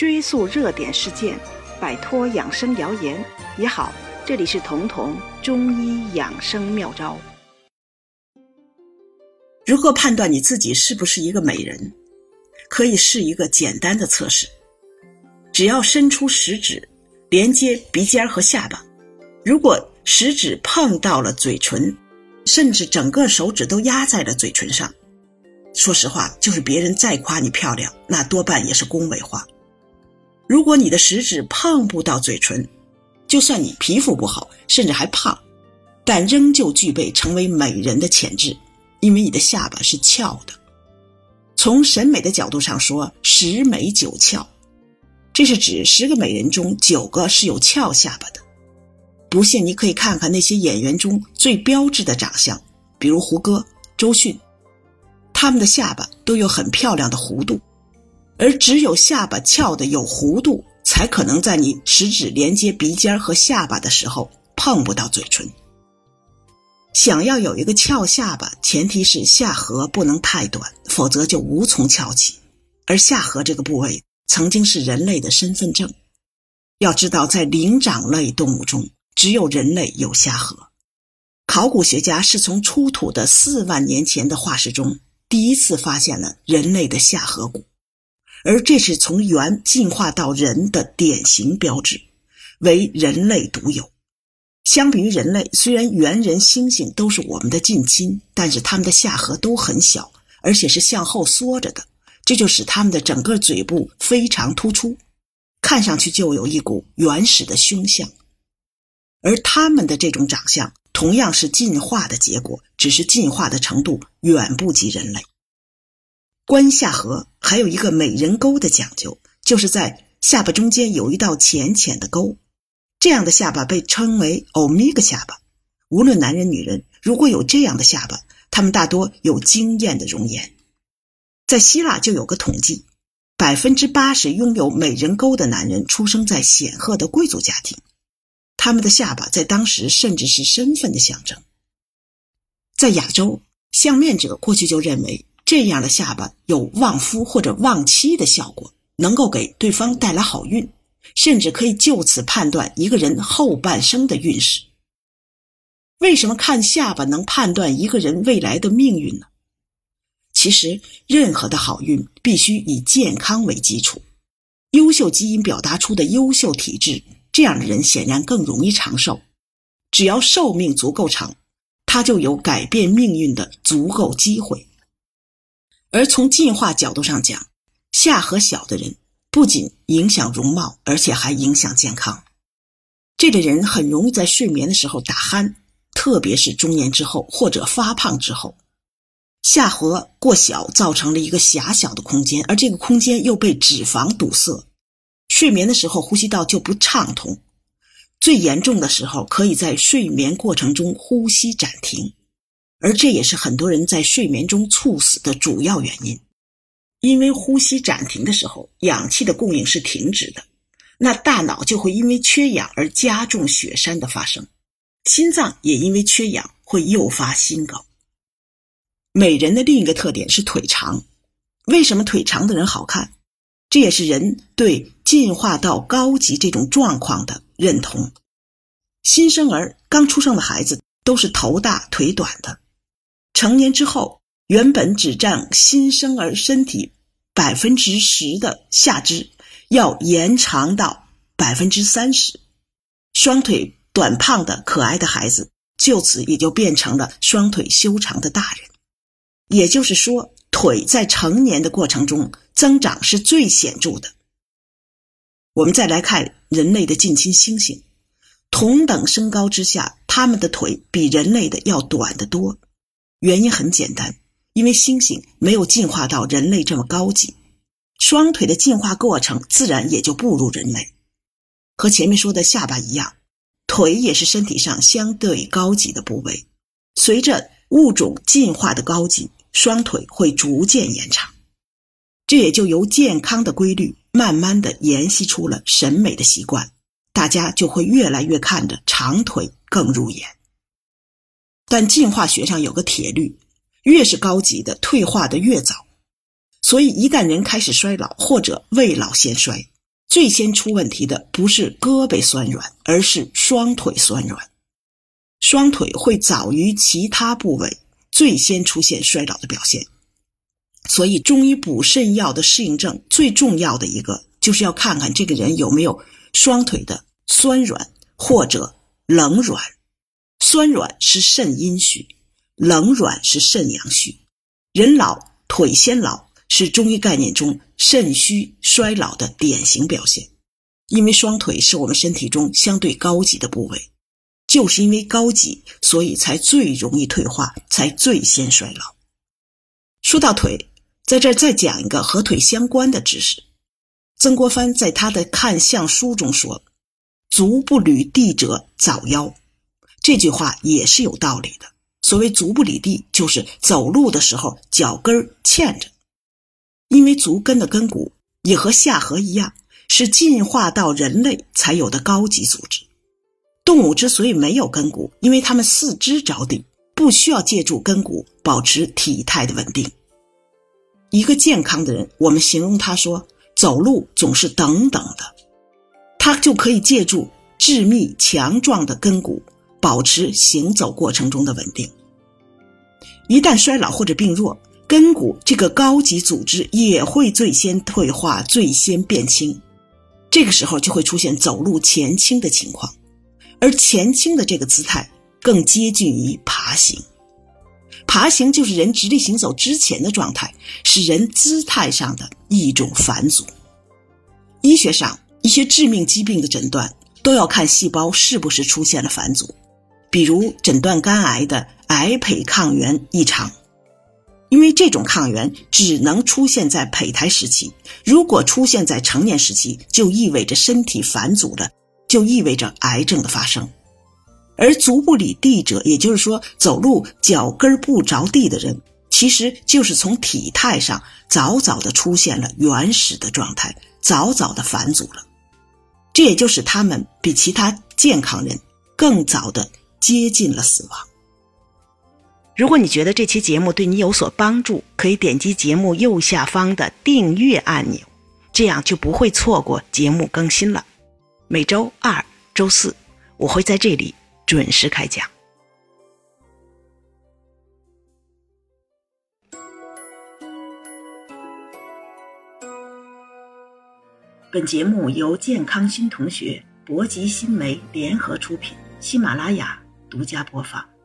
追溯热点事件，摆脱养生谣言你好。这里是彤彤中医养生妙招。如何判断你自己是不是一个美人？可以试一个简单的测试：只要伸出食指连接鼻尖和下巴，如果食指碰到了嘴唇，甚至整个手指都压在了嘴唇上，说实话，就是别人再夸你漂亮，那多半也是恭维话。如果你的食指碰不到嘴唇，就算你皮肤不好，甚至还胖，但仍旧具备成为美人的潜质，因为你的下巴是翘的。从审美的角度上说，十美九翘，这是指十个美人中九个是有翘下巴的。不信，你可以看看那些演员中最标志的长相，比如胡歌、周迅，他们的下巴都有很漂亮的弧度，而只有下巴翘的有弧度，才可能在你食指连接鼻尖和下巴的时候碰不到嘴唇。想要有一个翘下巴，前提是下颌不能太短，否则就无从翘起。而下颌这个部位曾经是人类的身份证。要知道，在灵长类动物中，只有人类有下颌。考古学家是从出土的四万年前的化石中第一次发现了人类的下颌骨，而这是从猿进化到人的典型标志，为人类独有。相比于人类，虽然猿人、猩猩都是我们的近亲，但是它们的下颌都很小，而且是向后缩着的，这就使它们的整个嘴部非常突出，看上去就有一股原始的凶相。而它们的这种长相同样是进化的结果，只是进化的程度远不及人类。观下颌还有一个美人沟的讲究，就是在下巴中间有一道浅浅的沟。这样的下巴被称为欧米伽下巴。无论男人女人，如果有这样的下巴，他们大多有惊艳的容颜。在希腊就有个统计，百分之八十拥有美人沟的男人出生在显赫的贵族家庭，他们的下巴在当时甚至是身份的象征。在亚洲，相面者过去就认为这样的下巴有旺夫或者旺妻的效果，能够给对方带来好运。甚至可以就此判断一个人后半生的运势。为什么看下巴能判断一个人未来的命运呢？其实，任何的好运必须以健康为基础。优秀基因表达出的优秀体质，这样的人显然更容易长寿。只要寿命足够长，他就有改变命运的足够机会。而从进化角度上讲，下颌小的人。不仅影响容貌，而且还影响健康。这类人很容易在睡眠的时候打鼾，特别是中年之后或者发胖之后，下颌过小造成了一个狭小的空间，而这个空间又被脂肪堵塞，睡眠的时候呼吸道就不畅通。最严重的时候，可以在睡眠过程中呼吸暂停，而这也是很多人在睡眠中猝死的主要原因。因为呼吸暂停的时候，氧气的供应是停止的，那大脑就会因为缺氧而加重血栓的发生，心脏也因为缺氧会诱发心梗。美人的另一个特点是腿长，为什么腿长的人好看？这也是人对进化到高级这种状况的认同。新生儿刚出生的孩子都是头大腿短的，成年之后。原本只占新生儿身体百分之十的下肢，要延长到百分之三十。双腿短胖的可爱的孩子，就此也就变成了双腿修长的大人。也就是说，腿在成年的过程中增长是最显著的。我们再来看人类的近亲猩猩，同等身高之下，他们的腿比人类的要短得多。原因很简单。因为猩猩没有进化到人类这么高级，双腿的进化过程自然也就不如人类。和前面说的下巴一样，腿也是身体上相对高级的部位。随着物种进化的高级，双腿会逐渐延长，这也就由健康的规律慢慢的沿袭出了审美的习惯，大家就会越来越看着长腿更入眼。但进化学上有个铁律。越是高级的，退化的越早，所以一旦人开始衰老或者未老先衰，最先出问题的不是胳膊酸软，而是双腿酸软。双腿会早于其他部位最先出现衰老的表现。所以，中医补肾药的适应症最重要的一个，就是要看看这个人有没有双腿的酸软或者冷软。酸软是肾阴虚，冷软是肾阳虚。人老腿先老，是中医概念中肾虚衰老的典型表现。因为双腿是我们身体中相对高级的部位，就是因为高级，所以才最容易退化，才最先衰老。说到腿。在这儿再讲一个和腿相关的知识。曾国藩在他的《看相书》中说：“足不履地者早夭。”这句话也是有道理的。所谓“足不履地”，就是走路的时候脚跟儿欠着。因为足跟的根骨也和下颌一样，是进化到人类才有的高级组织。动物之所以没有根骨，因为它们四肢着地，不需要借助根骨保持体态的稳定。一个健康的人，我们形容他说走路总是等等的，他就可以借助致密强壮的根骨保持行走过程中的稳定。一旦衰老或者病弱，根骨这个高级组织也会最先退化、最先变轻，这个时候就会出现走路前倾的情况，而前倾的这个姿态更接近于爬行。爬行就是人直立行走之前的状态，是人姿态上的一种返阻。医学上一些致命疾病的诊断都要看细胞是不是出现了返阻，比如诊断肝癌的癌胚抗原异常，因为这种抗原只能出现在胚胎时期，如果出现在成年时期，就意味着身体返阻了，就意味着癌症的发生。而足不履地者，也就是说走路脚跟不着地的人，其实就是从体态上早早的出现了原始的状态，早早的返阻了。这也就是他们比其他健康人更早的接近了死亡。如果你觉得这期节目对你有所帮助，可以点击节目右下方的订阅按钮，这样就不会错过节目更新了。每周二、周四，我会在这里。准时开讲。本节目由健康新同学、博吉新媒联合出品，喜马拉雅独家播放。